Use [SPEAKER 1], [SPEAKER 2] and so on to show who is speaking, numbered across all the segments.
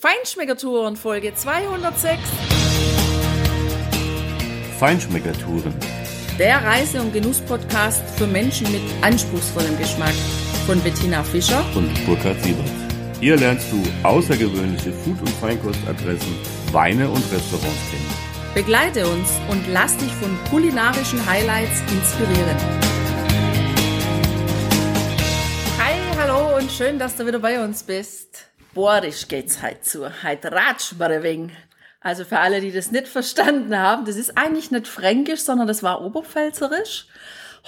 [SPEAKER 1] Feinschmeckertouren Folge 206.
[SPEAKER 2] Feinschmeckertouren.
[SPEAKER 1] Der Reise- und Genuss-Podcast für Menschen mit anspruchsvollem Geschmack von Bettina Fischer
[SPEAKER 2] und Burkhard Siebert. Hier lernst du außergewöhnliche Food- und Feinkostadressen, Weine und Restaurants kennen.
[SPEAKER 1] Begleite uns und lass dich von kulinarischen Highlights inspirieren. Hi, hallo und schön, dass du wieder bei uns bist. Bohrisch geht's heute zu. Heute ratsch wir ein wenig. Also für alle, die das nicht verstanden haben, das ist eigentlich nicht fränkisch, sondern das war oberpfälzerisch.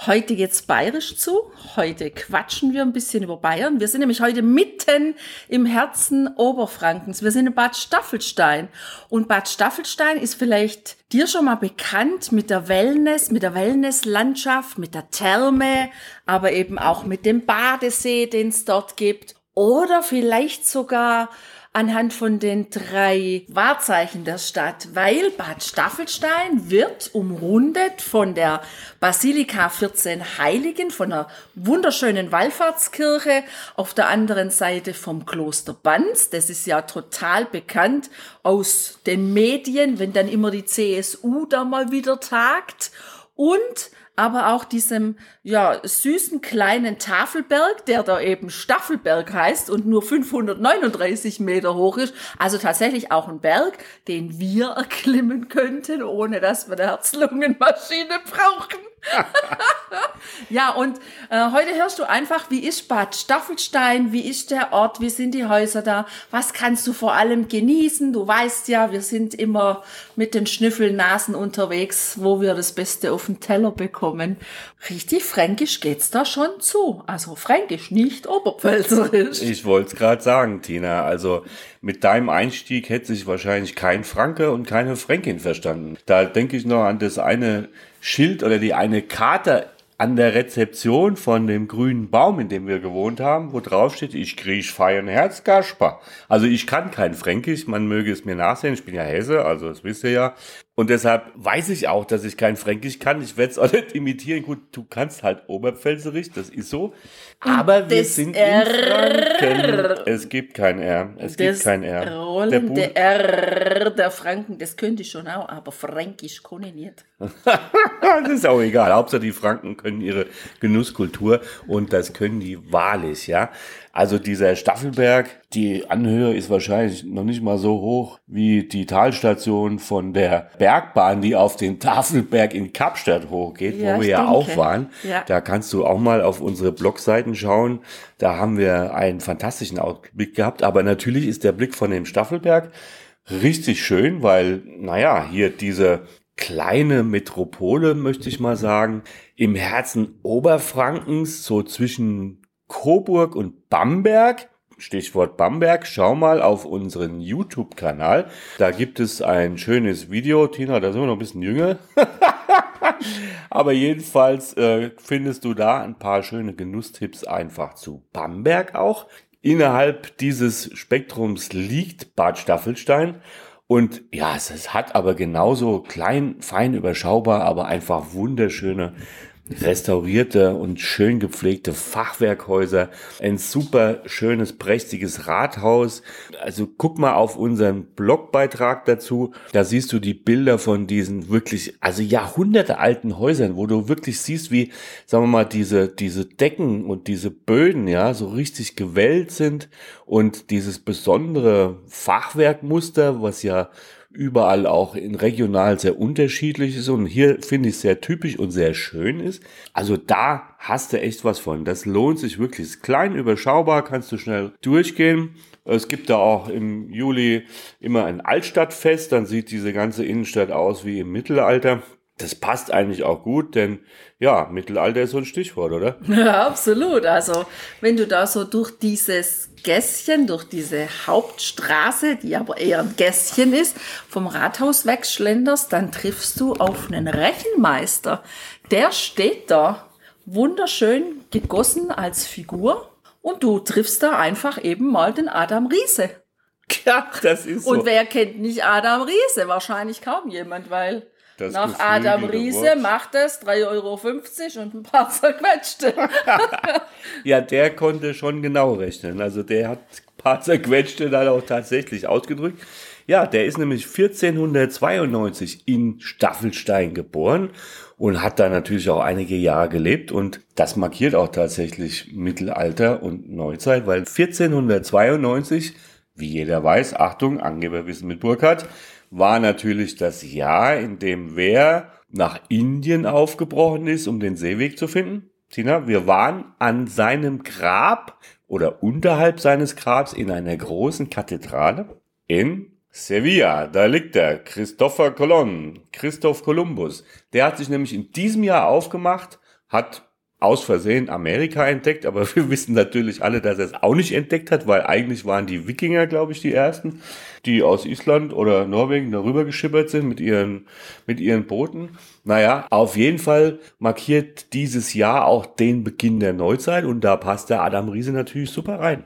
[SPEAKER 1] Heute geht's bayerisch zu. Heute quatschen wir ein bisschen über Bayern. Wir sind nämlich heute mitten im Herzen Oberfrankens. Wir sind in Bad Staffelstein. Und Bad Staffelstein ist vielleicht dir schon mal bekannt mit der Wellness, mit der Wellnesslandschaft, mit der Therme, aber eben auch mit dem Badesee, den es dort gibt. Oder vielleicht sogar anhand von den drei Wahrzeichen der Stadt, weil Bad Staffelstein wird umrundet von der Basilika 14 Heiligen, von einer wunderschönen Wallfahrtskirche, auf der anderen Seite vom Kloster Banz. Das ist ja total bekannt aus den Medien, wenn dann immer die CSU da mal wieder tagt. Und aber auch diesem ja süßen kleinen Tafelberg, der da eben Staffelberg heißt und nur 539 Meter hoch ist. Also tatsächlich auch ein Berg, den wir erklimmen könnten, ohne dass wir eine Herz-Lungen-Maschine brauchen. ja, und äh, heute hörst du einfach, wie ist Bad Staffelstein, wie ist der Ort, wie sind die Häuser da, was kannst du vor allem genießen? Du weißt ja, wir sind immer mit den Schnüffelnasen unterwegs, wo wir das Beste auf den Teller bekommen. Richtig fränkisch geht's da schon zu. Also fränkisch, nicht oberpfälzerisch.
[SPEAKER 2] Ich wollte es gerade sagen, Tina. Also mit deinem Einstieg hätte sich wahrscheinlich kein Franke und keine Fränkin verstanden. Da denke ich noch an das eine Schild oder die eine Karte an der Rezeption von dem grünen Baum, in dem wir gewohnt haben, wo drauf steht, ich krieg feiern Herz Gasper. Also ich kann kein Fränkisch, man möge es mir nachsehen, ich bin ja Hesse, also das wisst ihr ja. Und deshalb weiß ich auch, dass ich kein Fränkisch kann. Ich werde es auch nicht imitieren. Gut, du kannst halt Oberpfälzerisch, das ist so. Aber wir sind R in Franken. Es gibt kein R. Es gibt kein R.
[SPEAKER 1] Rollende der R der Franken, das könnte ich schon auch, aber Fränkisch kann ich nicht.
[SPEAKER 2] das ist auch egal. Hauptsache die Franken können ihre Genusskultur und das können die wahrlich, ja. Also dieser Staffelberg, die Anhöhe ist wahrscheinlich noch nicht mal so hoch wie die Talstation von der Bergbahn, die auf den Tafelberg in Kapstadt hochgeht, ja, wo wir ja denke. auch waren. Ja. Da kannst du auch mal auf unsere Blogseiten schauen. Da haben wir einen fantastischen Ausblick gehabt. Aber natürlich ist der Blick von dem Staffelberg richtig schön, weil, naja, hier diese kleine Metropole, möchte ich mal sagen, im Herzen Oberfrankens, so zwischen Coburg und Bamberg. Stichwort Bamberg, schau mal auf unseren YouTube-Kanal. Da gibt es ein schönes Video. Tina, da sind wir noch ein bisschen jünger. Aber jedenfalls äh, findest du da ein paar schöne Genusstipps einfach zu Bamberg auch. Innerhalb dieses Spektrums liegt Bad Staffelstein. Und ja, es hat aber genauso klein, fein überschaubar, aber einfach wunderschöne restaurierte und schön gepflegte Fachwerkhäuser, ein super schönes, prächtiges Rathaus. Also guck mal auf unseren Blogbeitrag dazu. Da siehst du die Bilder von diesen wirklich, also Jahrhunderte alten Häusern, wo du wirklich siehst, wie, sagen wir mal, diese, diese Decken und diese Böden, ja, so richtig gewellt sind und dieses besondere Fachwerkmuster, was ja überall auch in regional sehr unterschiedlich ist und hier finde ich sehr typisch und sehr schön ist. Also da hast du echt was von. Das lohnt sich wirklich. Ist klein, überschaubar, kannst du schnell durchgehen. Es gibt da auch im Juli immer ein Altstadtfest, dann sieht diese ganze Innenstadt aus wie im Mittelalter. Das passt eigentlich auch gut, denn ja, Mittelalter ist so ein Stichwort, oder?
[SPEAKER 1] Ja, absolut. Also, wenn du da so durch dieses Gässchen, durch diese Hauptstraße, die aber eher ein Gässchen ist, vom Rathaus wegschlenderst, dann triffst du auf einen Rechenmeister. Der steht da, wunderschön gegossen als Figur. Und du triffst da einfach eben mal den Adam Riese.
[SPEAKER 2] Ja, das ist so.
[SPEAKER 1] Und wer kennt nicht Adam Riese? Wahrscheinlich kaum jemand, weil das Nach Adam Riese macht es 3,50 Euro und ein paar zerquetschte.
[SPEAKER 2] ja, der konnte schon genau rechnen. Also der hat paar zerquetschte dann auch tatsächlich ausgedrückt. Ja, der ist nämlich 1492 in Staffelstein geboren und hat da natürlich auch einige Jahre gelebt und das markiert auch tatsächlich Mittelalter und Neuzeit, weil 1492, wie jeder weiß, Achtung, Angeberwissen mit Burkhardt, war natürlich das Jahr, in dem wer nach Indien aufgebrochen ist, um den Seeweg zu finden. Tina, wir waren an seinem Grab oder unterhalb seines Grabs in einer großen Kathedrale in Sevilla, da liegt er, Christopher Colon, Christoph Kolumbus. Der hat sich nämlich in diesem Jahr aufgemacht, hat aus Versehen Amerika entdeckt, aber wir wissen natürlich alle, dass er es auch nicht entdeckt hat, weil eigentlich waren die Wikinger, glaube ich, die ersten, die aus Island oder Norwegen darüber geschippert sind mit ihren, mit ihren Booten. Naja, auf jeden Fall markiert dieses Jahr auch den Beginn der Neuzeit und da passt der Adam Riese natürlich super rein.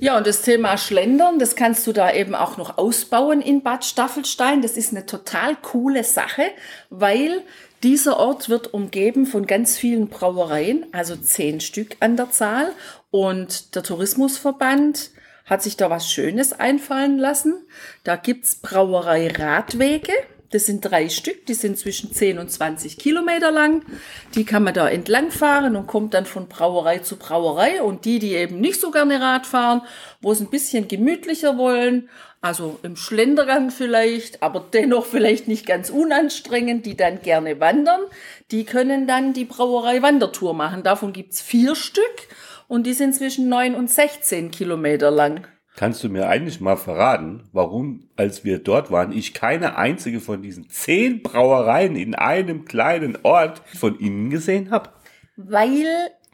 [SPEAKER 1] Ja, und das Thema Schlendern, das kannst du da eben auch noch ausbauen in Bad Staffelstein. Das ist eine total coole Sache, weil dieser Ort wird umgeben von ganz vielen Brauereien, also zehn Stück an der Zahl. Und der Tourismusverband hat sich da was Schönes einfallen lassen. Da gibt's Brauerei-Radwege. Das sind drei Stück, die sind zwischen 10 und 20 Kilometer lang. Die kann man da entlang fahren und kommt dann von Brauerei zu Brauerei. Und die, die eben nicht so gerne Rad fahren, wo es ein bisschen gemütlicher wollen, also im Schlendergang vielleicht, aber dennoch vielleicht nicht ganz unanstrengend, die dann gerne wandern, die können dann die Brauerei Wandertour machen. Davon gibt's vier Stück und die sind zwischen 9 und 16 Kilometer lang.
[SPEAKER 2] Kannst du mir eigentlich mal verraten, warum, als wir dort waren, ich keine einzige von diesen zehn Brauereien in einem kleinen Ort von ihnen gesehen habe?
[SPEAKER 1] Weil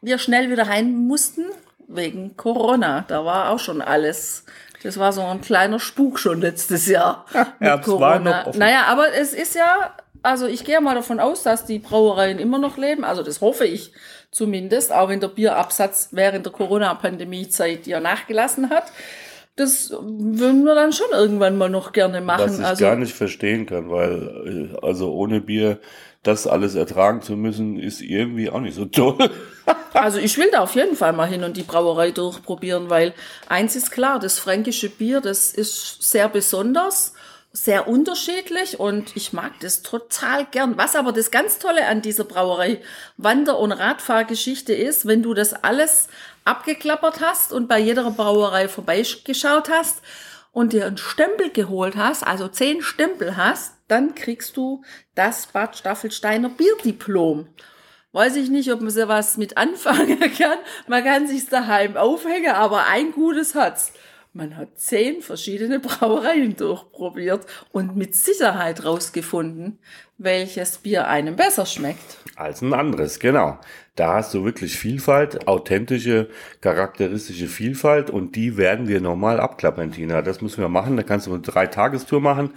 [SPEAKER 1] wir schnell wieder heim mussten wegen Corona. Da war auch schon alles. Das war so ein kleiner Spuk schon letztes Jahr.
[SPEAKER 2] Ja, es war noch offen.
[SPEAKER 1] Naja, aber es ist ja, also ich gehe mal davon aus, dass die Brauereien immer noch leben. Also das hoffe ich zumindest, auch wenn der Bierabsatz während der Corona-Pandemie-Zeit ja nachgelassen hat das würden wir dann schon irgendwann mal noch gerne machen.
[SPEAKER 2] Was ich
[SPEAKER 1] also,
[SPEAKER 2] gar nicht verstehen kann, weil äh, also ohne Bier das alles ertragen zu müssen, ist irgendwie auch nicht so toll.
[SPEAKER 1] also ich will da auf jeden Fall mal hin und die Brauerei durchprobieren, weil eins ist klar, das fränkische Bier, das ist sehr besonders sehr unterschiedlich und ich mag das total gern. Was aber das ganz Tolle an dieser Brauerei Wander- und Radfahrgeschichte ist, wenn du das alles abgeklappert hast und bei jeder Brauerei vorbeigeschaut hast und dir einen Stempel geholt hast, also zehn Stempel hast, dann kriegst du das Bad Staffelsteiner Bierdiplom. Weiß ich nicht, ob man so was mit anfangen kann. Man kann sich's daheim aufhängen, aber ein Gutes hat's. Man hat zehn verschiedene Brauereien durchprobiert und mit Sicherheit rausgefunden, welches Bier einem besser schmeckt.
[SPEAKER 2] Als ein anderes, genau. Da hast du wirklich Vielfalt, authentische, charakteristische Vielfalt und die werden wir nochmal abklappern, Tina. Das müssen wir machen. Da kannst du eine Drei-Tagestour machen.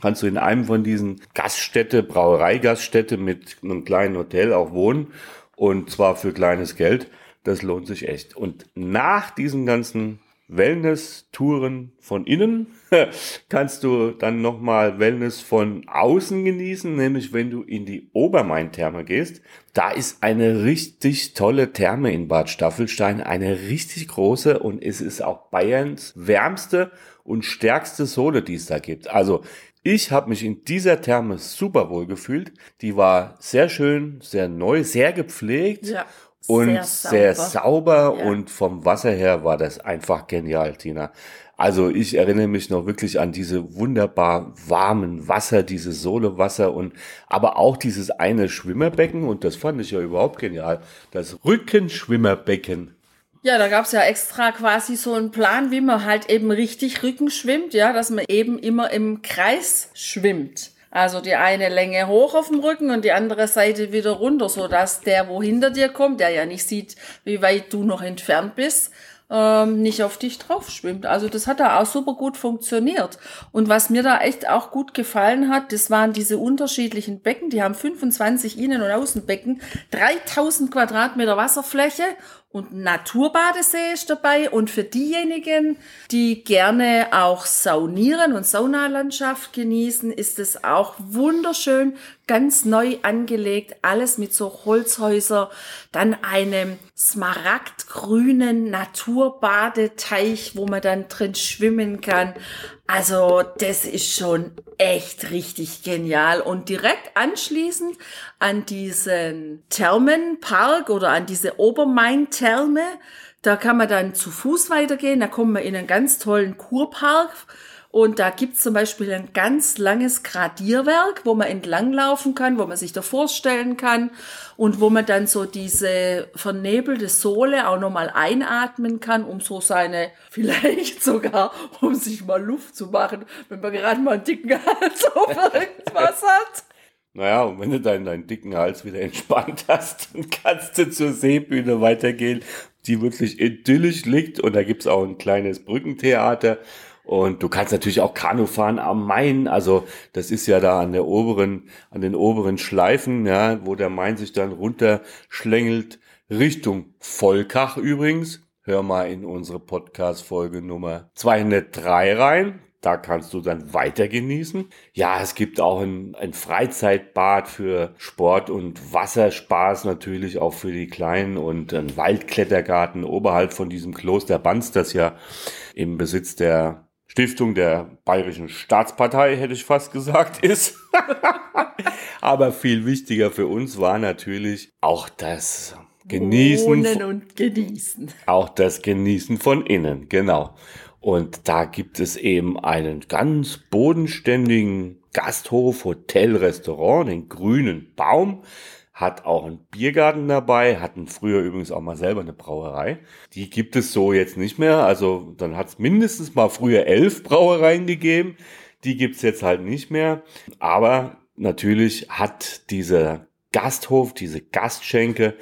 [SPEAKER 2] Kannst du in einem von diesen Gaststätte, Brauereigaststätte mit einem kleinen Hotel auch wohnen und zwar für kleines Geld. Das lohnt sich echt. Und nach diesen ganzen Wellness-Touren von innen kannst du dann nochmal Wellness von außen genießen, nämlich wenn du in die Obermain-Therme gehst. Da ist eine richtig tolle Therme in Bad Staffelstein, eine richtig große und es ist auch Bayerns wärmste und stärkste Sohle, die es da gibt. Also ich habe mich in dieser Therme super wohl gefühlt. Die war sehr schön, sehr neu, sehr gepflegt. Ja und sehr, sehr sauber, ja. und vom Wasser her war das einfach genial, Tina. Also ich erinnere mich noch wirklich an diese wunderbar warmen Wasser, dieses Sohlewasser und aber auch dieses eine Schwimmerbecken und das fand ich ja überhaupt genial. Das Rückenschwimmerbecken.
[SPEAKER 1] Ja, da gab's ja extra quasi so einen Plan, wie man halt eben richtig Rücken schwimmt, ja, dass man eben immer im Kreis schwimmt. Also die eine Länge hoch auf dem Rücken und die andere Seite wieder runter, so dass der, wo hinter dir kommt, der ja nicht sieht, wie weit du noch entfernt bist, ähm, nicht auf dich drauf schwimmt. Also das hat da auch super gut funktioniert. Und was mir da echt auch gut gefallen hat, das waren diese unterschiedlichen Becken. Die haben 25 Innen- und Außenbecken, 3000 Quadratmeter Wasserfläche und Naturbadesee ist dabei. Und für diejenigen, die gerne auch saunieren und Saunalandschaft genießen, ist es auch wunderschön, ganz neu angelegt, alles mit so Holzhäuser, dann einem smaragdgrünen Naturbadeteich, wo man dann drin schwimmen kann. Also das ist schon echt richtig genial. Und direkt anschließend an diesen Thermenpark oder an diese Obermain-Therme, da kann man dann zu Fuß weitergehen. Da kommen wir in einen ganz tollen Kurpark und da gibt's zum Beispiel ein ganz langes Gradierwerk, wo man entlanglaufen kann, wo man sich da vorstellen kann und wo man dann so diese vernebelte Sohle auch nochmal einatmen kann, um so seine, vielleicht sogar, um sich mal Luft zu machen, wenn man gerade mal einen dicken Hals oder irgendwas hat.
[SPEAKER 2] Naja, und wenn du dann deinen dicken Hals wieder entspannt hast, dann kannst du zur Seebühne weitergehen, die wirklich idyllisch liegt. Und da gibt's auch ein kleines Brückentheater. Und du kannst natürlich auch Kanu fahren am Main. Also das ist ja da an der oberen, an den oberen Schleifen, ja, wo der Main sich dann runterschlängelt Richtung Volkach übrigens. Hör mal in unsere Podcast-Folge Nummer 203 rein. Da kannst du dann weiter genießen. Ja, es gibt auch ein, ein Freizeitbad für Sport und Wasserspaß natürlich auch für die Kleinen und ein Waldklettergarten oberhalb von diesem Kloster Banz, das ja im Besitz der Stiftung der Bayerischen Staatspartei, hätte ich fast gesagt, ist. Aber viel wichtiger für uns war natürlich auch das Genießen.
[SPEAKER 1] Wohnen und genießen.
[SPEAKER 2] Auch das Genießen von innen, genau. Und da gibt es eben einen ganz bodenständigen Gasthof, Hotel, Restaurant, den grünen Baum hat auch einen Biergarten dabei, hatten früher übrigens auch mal selber eine Brauerei. Die gibt es so jetzt nicht mehr. Also dann hat es mindestens mal früher elf Brauereien gegeben. Die gibt es jetzt halt nicht mehr. Aber natürlich hat dieser Gasthof, diese Gastschenke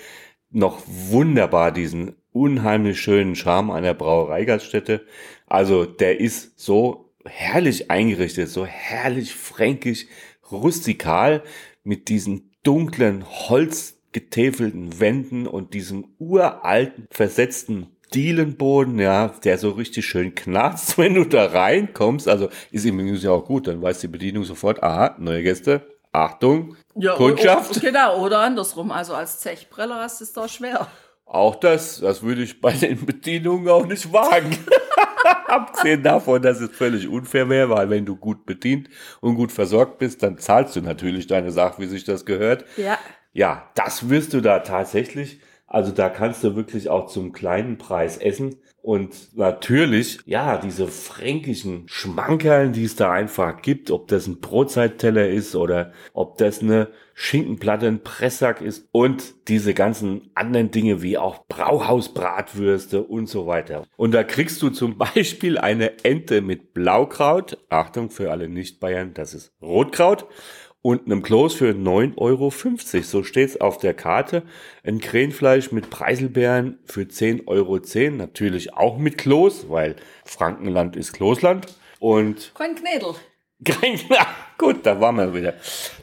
[SPEAKER 2] noch wunderbar diesen unheimlich schönen Charme einer Brauereigaststätte. Also der ist so herrlich eingerichtet, so herrlich fränkisch, rustikal mit diesen dunklen, holzgetäfelten Wänden und diesem uralten, versetzten Dielenboden, ja, der so richtig schön knarzt, wenn du da reinkommst. Also ist im Übrigen ja auch gut, dann weiß die Bedienung sofort, aha, neue Gäste, Achtung, ja, Kundschaft.
[SPEAKER 1] Oh, genau, oder andersrum. Also als Zechbreller ist es doch schwer.
[SPEAKER 2] Auch das, das würde ich bei den Bedienungen auch nicht wagen. Abgesehen davon, dass es völlig unfair wäre, weil wenn du gut bedient und gut versorgt bist, dann zahlst du natürlich deine Sache, wie sich das gehört.
[SPEAKER 1] Ja.
[SPEAKER 2] Ja, das wirst du da tatsächlich. Also da kannst du wirklich auch zum kleinen Preis essen. Und natürlich, ja, diese fränkischen Schmankerln, die es da einfach gibt, ob das ein Brotzeitteller ist oder ob das eine Schinkenplatte, ein Pressack ist und diese ganzen anderen Dinge wie auch Brauhausbratwürste und so weiter. Und da kriegst du zum Beispiel eine Ente mit Blaukraut. Achtung für alle Nicht-Bayern, das ist Rotkraut und einem Kloß für 9,50 Euro. So steht's auf der Karte. Ein Krähenfleisch mit Preiselbeeren für 10,10 Euro. Natürlich auch mit Kloß, weil Frankenland ist Kloßland. Und.
[SPEAKER 1] Kein Knädel.
[SPEAKER 2] Kein Knädel. Gut, da waren wir wieder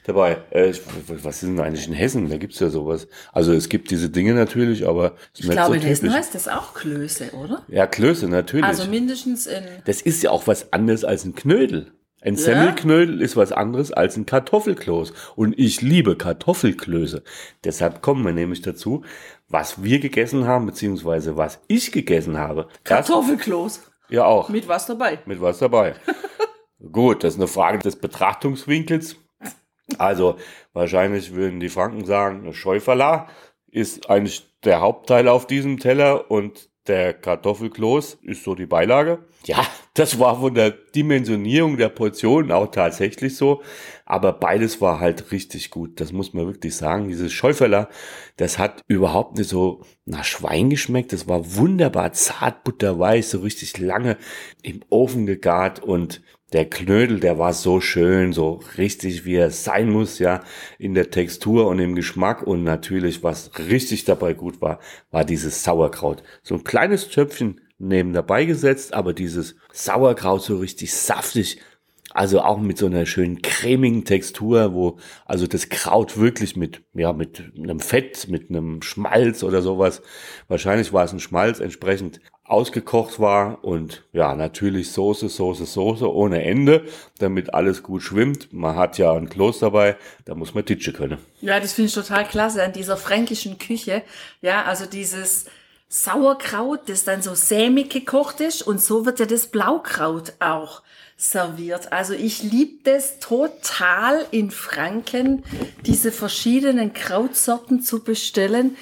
[SPEAKER 2] dabei. Äh, was ist denn eigentlich in Hessen? Da gibt's ja sowas. Also es gibt diese Dinge natürlich, aber
[SPEAKER 1] ich glaube, so in Hessen heißt das auch Klöße, oder?
[SPEAKER 2] Ja, Klöße, natürlich.
[SPEAKER 1] Also mindestens in.
[SPEAKER 2] Das ist ja auch was anderes als ein Knödel. Ein ja? Semmelknödel ist was anderes als ein Kartoffelkloß. Und ich liebe Kartoffelklöße. Deshalb kommen wir nämlich dazu, was wir gegessen haben, beziehungsweise was ich gegessen habe.
[SPEAKER 1] Kartoffelkloß.
[SPEAKER 2] Ja, auch.
[SPEAKER 1] Mit was dabei?
[SPEAKER 2] Mit was dabei. Gut, das ist eine Frage des Betrachtungswinkels. Also, wahrscheinlich würden die Franken sagen, Schäuferla ist eigentlich der Hauptteil auf diesem Teller und der Kartoffelkloß ist so die Beilage. Ja, das war von der Dimensionierung der Portionen auch tatsächlich so. Aber beides war halt richtig gut. Das muss man wirklich sagen. Dieses Schäuferler, das hat überhaupt nicht so nach Schwein geschmeckt. Das war wunderbar zart butterweiß, so richtig lange im Ofen gegart und der Knödel, der war so schön, so richtig wie er sein muss, ja, in der Textur und im Geschmack. Und natürlich, was richtig dabei gut war, war dieses Sauerkraut. So ein kleines Töpfchen neben dabei gesetzt, aber dieses Sauerkraut so richtig saftig Also auch mit so einer schönen cremigen Textur, wo also das Kraut wirklich mit, ja, mit einem Fett, mit einem Schmalz oder sowas, wahrscheinlich war es ein Schmalz, entsprechend ausgekocht war und ja, natürlich Soße, Soße, Soße ohne Ende, damit alles gut schwimmt. Man hat ja ein Kloß dabei, da muss man Titsche können.
[SPEAKER 1] Ja, das finde ich total klasse an dieser fränkischen Küche. Ja, also dieses Sauerkraut, das dann so sämig gekocht ist und so wird ja das Blaukraut auch serviert. Also ich liebe das total in Franken, diese verschiedenen Krautsorten zu bestellen,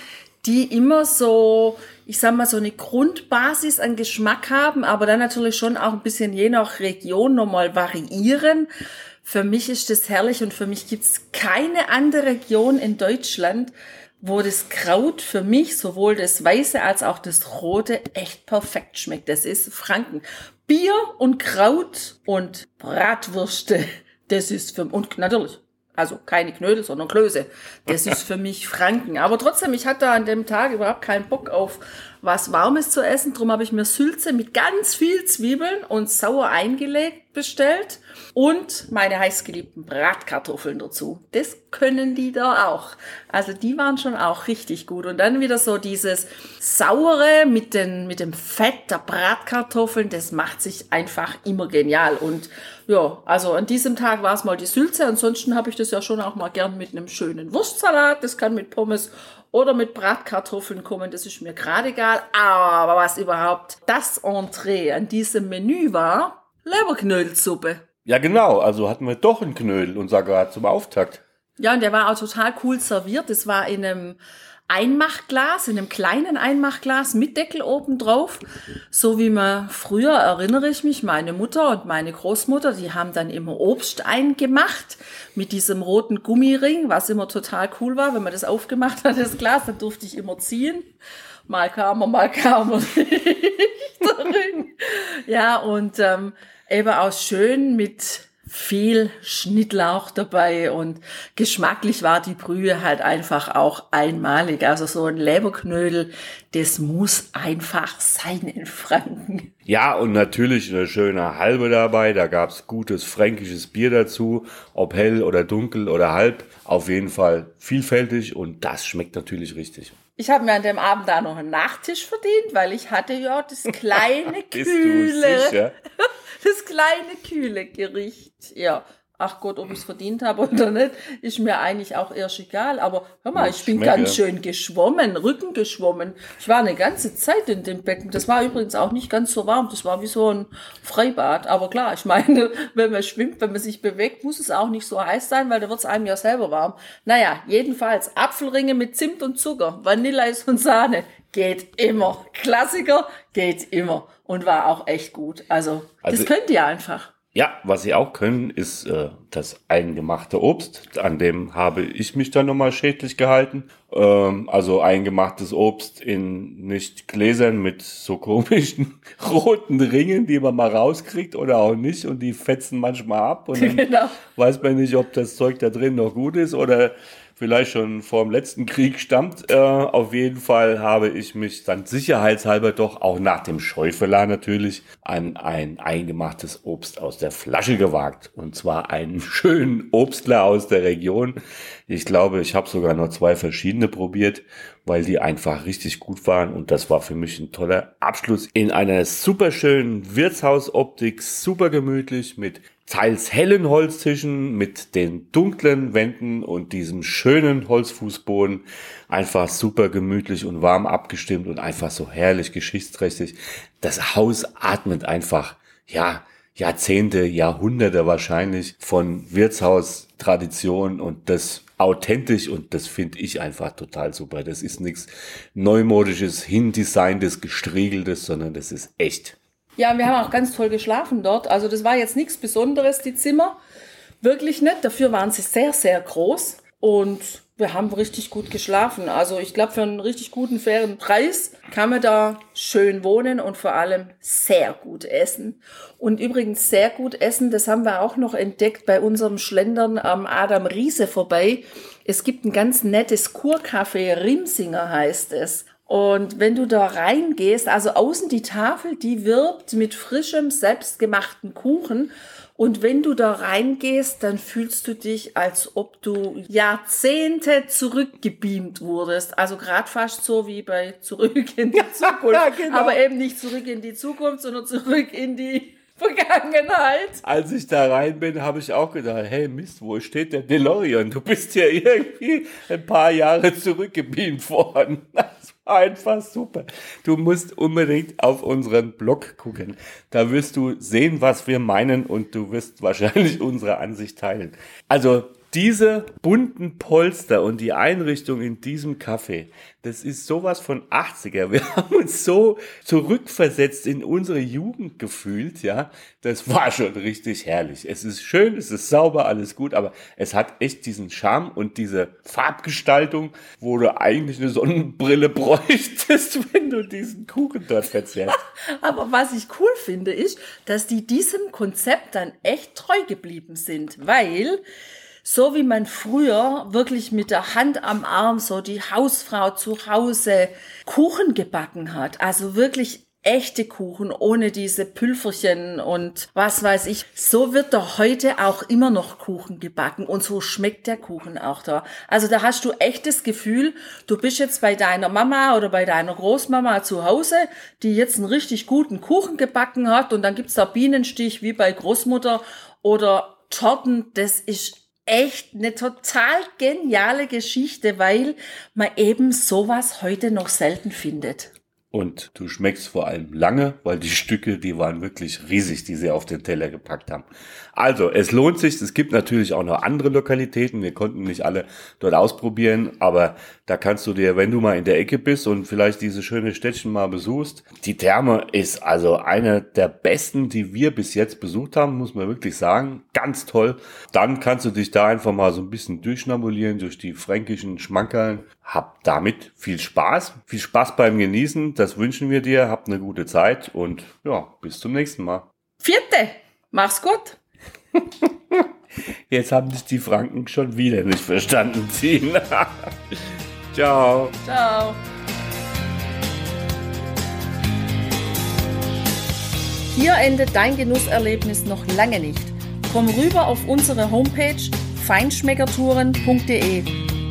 [SPEAKER 1] die immer so, ich sag mal, so eine Grundbasis an Geschmack haben, aber dann natürlich schon auch ein bisschen je nach Region nochmal variieren. Für mich ist das herrlich und für mich gibt's keine andere Region in Deutschland, wo das Kraut für mich, sowohl das Weiße als auch das Rote, echt perfekt schmeckt. Das ist Franken. Bier und Kraut und Bratwürste, das ist für, und natürlich, also keine Knödel, sondern Klöße. Das ist für mich Franken. Aber trotzdem, ich hatte an dem Tag überhaupt keinen Bock auf was Warmes zu essen. Drum habe ich mir Sülze mit ganz viel Zwiebeln und sauer eingelegt bestellt und meine heißgeliebten Bratkartoffeln dazu. Das können die da auch. Also die waren schon auch richtig gut. Und dann wieder so dieses saure mit, den, mit dem Fett der Bratkartoffeln, das macht sich einfach immer genial. Und ja, also an diesem Tag war es mal die Sülze. Ansonsten habe ich das ja schon auch mal gern mit einem schönen Wurstsalat. Das kann mit Pommes oder mit Bratkartoffeln kommen, das ist mir gerade egal. Aber was überhaupt das Entree an diesem Menü war, Leberknödelsuppe.
[SPEAKER 2] Ja, genau. Also hatten wir doch einen Knödel und sogar zum Auftakt.
[SPEAKER 1] Ja, und der war auch total cool serviert. Das war in einem Einmachglas, in einem kleinen Einmachglas mit Deckel oben drauf. So wie man früher, erinnere ich mich, meine Mutter und meine Großmutter, die haben dann immer Obst eingemacht mit diesem roten Gummiring, was immer total cool war, wenn man das aufgemacht hat, das Glas, dann durfte ich immer ziehen. Mal kam er, mal kam er nicht. ja, und ähm, eben auch schön mit viel Schnittlauch dabei und geschmacklich war die Brühe halt einfach auch einmalig. Also so ein Leberknödel, das muss einfach sein in Franken.
[SPEAKER 2] Ja, und natürlich eine schöne Halbe dabei. Da gab's gutes fränkisches Bier dazu, ob hell oder dunkel oder halb. Auf jeden Fall vielfältig und das schmeckt natürlich richtig.
[SPEAKER 1] Ich habe mir an dem Abend da noch einen Nachtisch verdient, weil ich hatte ja das kleine kühle, das kleine kühle Gericht. Ja, ach Gott, ob ich es verdient habe oder nicht, ist mir eigentlich auch erst egal. Aber hör mal, ich bin ganz schön geschwommen, Rücken geschwommen. Ich war eine ganze Zeit in dem Becken. Das war übrigens auch nicht ganz so warm. Das war wie so ein Freibad. Aber klar, ich meine, wenn man schwimmt, wenn man sich bewegt, muss es auch nicht so heiß sein, weil da wird es einem ja selber warm. Naja, jedenfalls Apfelringe mit Zimt und Zucker, Vanilleeis und Sahne. Geht immer. Klassiker geht immer. Und war auch echt gut. Also, also das könnt ihr einfach.
[SPEAKER 2] Ja, was sie auch können, ist äh, das eingemachte Obst. An dem habe ich mich dann nochmal schädlich gehalten. Ähm, also eingemachtes Obst in nicht Gläsern mit so komischen roten Ringen, die man mal rauskriegt oder auch nicht. Und die fetzen manchmal ab. Und dann genau. weiß man nicht, ob das Zeug da drin noch gut ist oder vielleicht schon vor dem letzten Krieg stammt. Äh, auf jeden Fall habe ich mich dann sicherheitshalber doch auch nach dem Schäufeler natürlich an ein eingemachtes Obst aus der Flasche gewagt. Und zwar einen schönen Obstler aus der Region. Ich glaube, ich habe sogar noch zwei verschiedene probiert, weil die einfach richtig gut waren. Und das war für mich ein toller Abschluss in einer super schönen Wirtshausoptik, super gemütlich mit teils hellen Holztischen mit den dunklen Wänden und diesem schönen Holzfußboden. Einfach super gemütlich und warm abgestimmt und einfach so herrlich geschichtsträchtig. Das Haus atmet einfach, ja, Jahrzehnte, Jahrhunderte wahrscheinlich von Wirtshaustradition und das authentisch und das finde ich einfach total super. Das ist nichts neumodisches, hindesigntes, gestriegeltes, sondern das ist echt.
[SPEAKER 1] Ja, wir haben auch ganz toll geschlafen dort. Also das war jetzt nichts Besonderes, die Zimmer. Wirklich nicht. Dafür waren sie sehr, sehr groß. Und wir haben richtig gut geschlafen. Also ich glaube, für einen richtig guten, fairen Preis kann man da schön wohnen und vor allem sehr gut essen. Und übrigens sehr gut essen, das haben wir auch noch entdeckt bei unserem Schlendern am Adam Riese vorbei. Es gibt ein ganz nettes Kurcafé, Rimsinger heißt es. Und wenn du da reingehst, also außen die Tafel, die wirbt mit frischem, selbstgemachten Kuchen. Und wenn du da reingehst, dann fühlst du dich, als ob du Jahrzehnte zurückgebeamt wurdest. Also gerade fast so wie bei Zurück in die Zukunft.
[SPEAKER 2] Ja, genau.
[SPEAKER 1] Aber eben nicht zurück in die Zukunft, sondern zurück in die Vergangenheit.
[SPEAKER 2] Als ich da rein bin, habe ich auch gedacht, hey Mist, wo steht der DeLorean? Du bist ja irgendwie ein paar Jahre zurückgebeamt worden. Das war einfach super. Du musst unbedingt auf unseren Blog gucken. Da wirst du sehen, was wir meinen und du wirst wahrscheinlich unsere Ansicht teilen. Also diese bunten Polster und die Einrichtung in diesem Café, das ist sowas von 80er. Wir haben uns so zurückversetzt in unsere Jugend gefühlt, ja. Das war schon richtig herrlich. Es ist schön, es ist sauber, alles gut, aber es hat echt diesen Charme und diese Farbgestaltung, wo du eigentlich eine Sonnenbrille bräuchtest, wenn du diesen Kuchen dort verzehrst.
[SPEAKER 1] Aber was ich cool finde, ist, dass die diesem Konzept dann echt treu geblieben sind, weil so wie man früher wirklich mit der Hand am Arm so die Hausfrau zu Hause Kuchen gebacken hat, also wirklich echte Kuchen ohne diese Pülferchen und was weiß ich. So wird da heute auch immer noch Kuchen gebacken und so schmeckt der Kuchen auch da. Also da hast du echtes Gefühl, du bist jetzt bei deiner Mama oder bei deiner Großmama zu Hause, die jetzt einen richtig guten Kuchen gebacken hat und dann gibt's da Bienenstich wie bei Großmutter oder Torten. Das ist echt eine total geniale Geschichte, weil man eben sowas heute noch selten findet.
[SPEAKER 2] Und du schmeckst vor allem lange, weil die Stücke, die waren wirklich riesig, die sie auf den Teller gepackt haben. Also, es lohnt sich. Es gibt natürlich auch noch andere Lokalitäten. Wir konnten nicht alle dort ausprobieren, aber da kannst du dir, wenn du mal in der Ecke bist und vielleicht diese schöne Städtchen mal besuchst, die Therme ist also eine der besten, die wir bis jetzt besucht haben, muss man wirklich sagen. Ganz toll. Dann kannst du dich da einfach mal so ein bisschen durchschnabulieren durch die fränkischen Schmankerln. Hab damit viel Spaß. Viel Spaß beim Genießen. Das wünschen wir dir. Habt eine gute Zeit und ja, bis zum nächsten Mal.
[SPEAKER 1] Vierte, mach's gut.
[SPEAKER 2] Jetzt haben dich die Franken schon wieder nicht verstanden, Tina. Ciao.
[SPEAKER 1] Ciao. Hier endet dein Genusserlebnis noch lange nicht. Komm rüber auf unsere Homepage feinschmeckertouren.de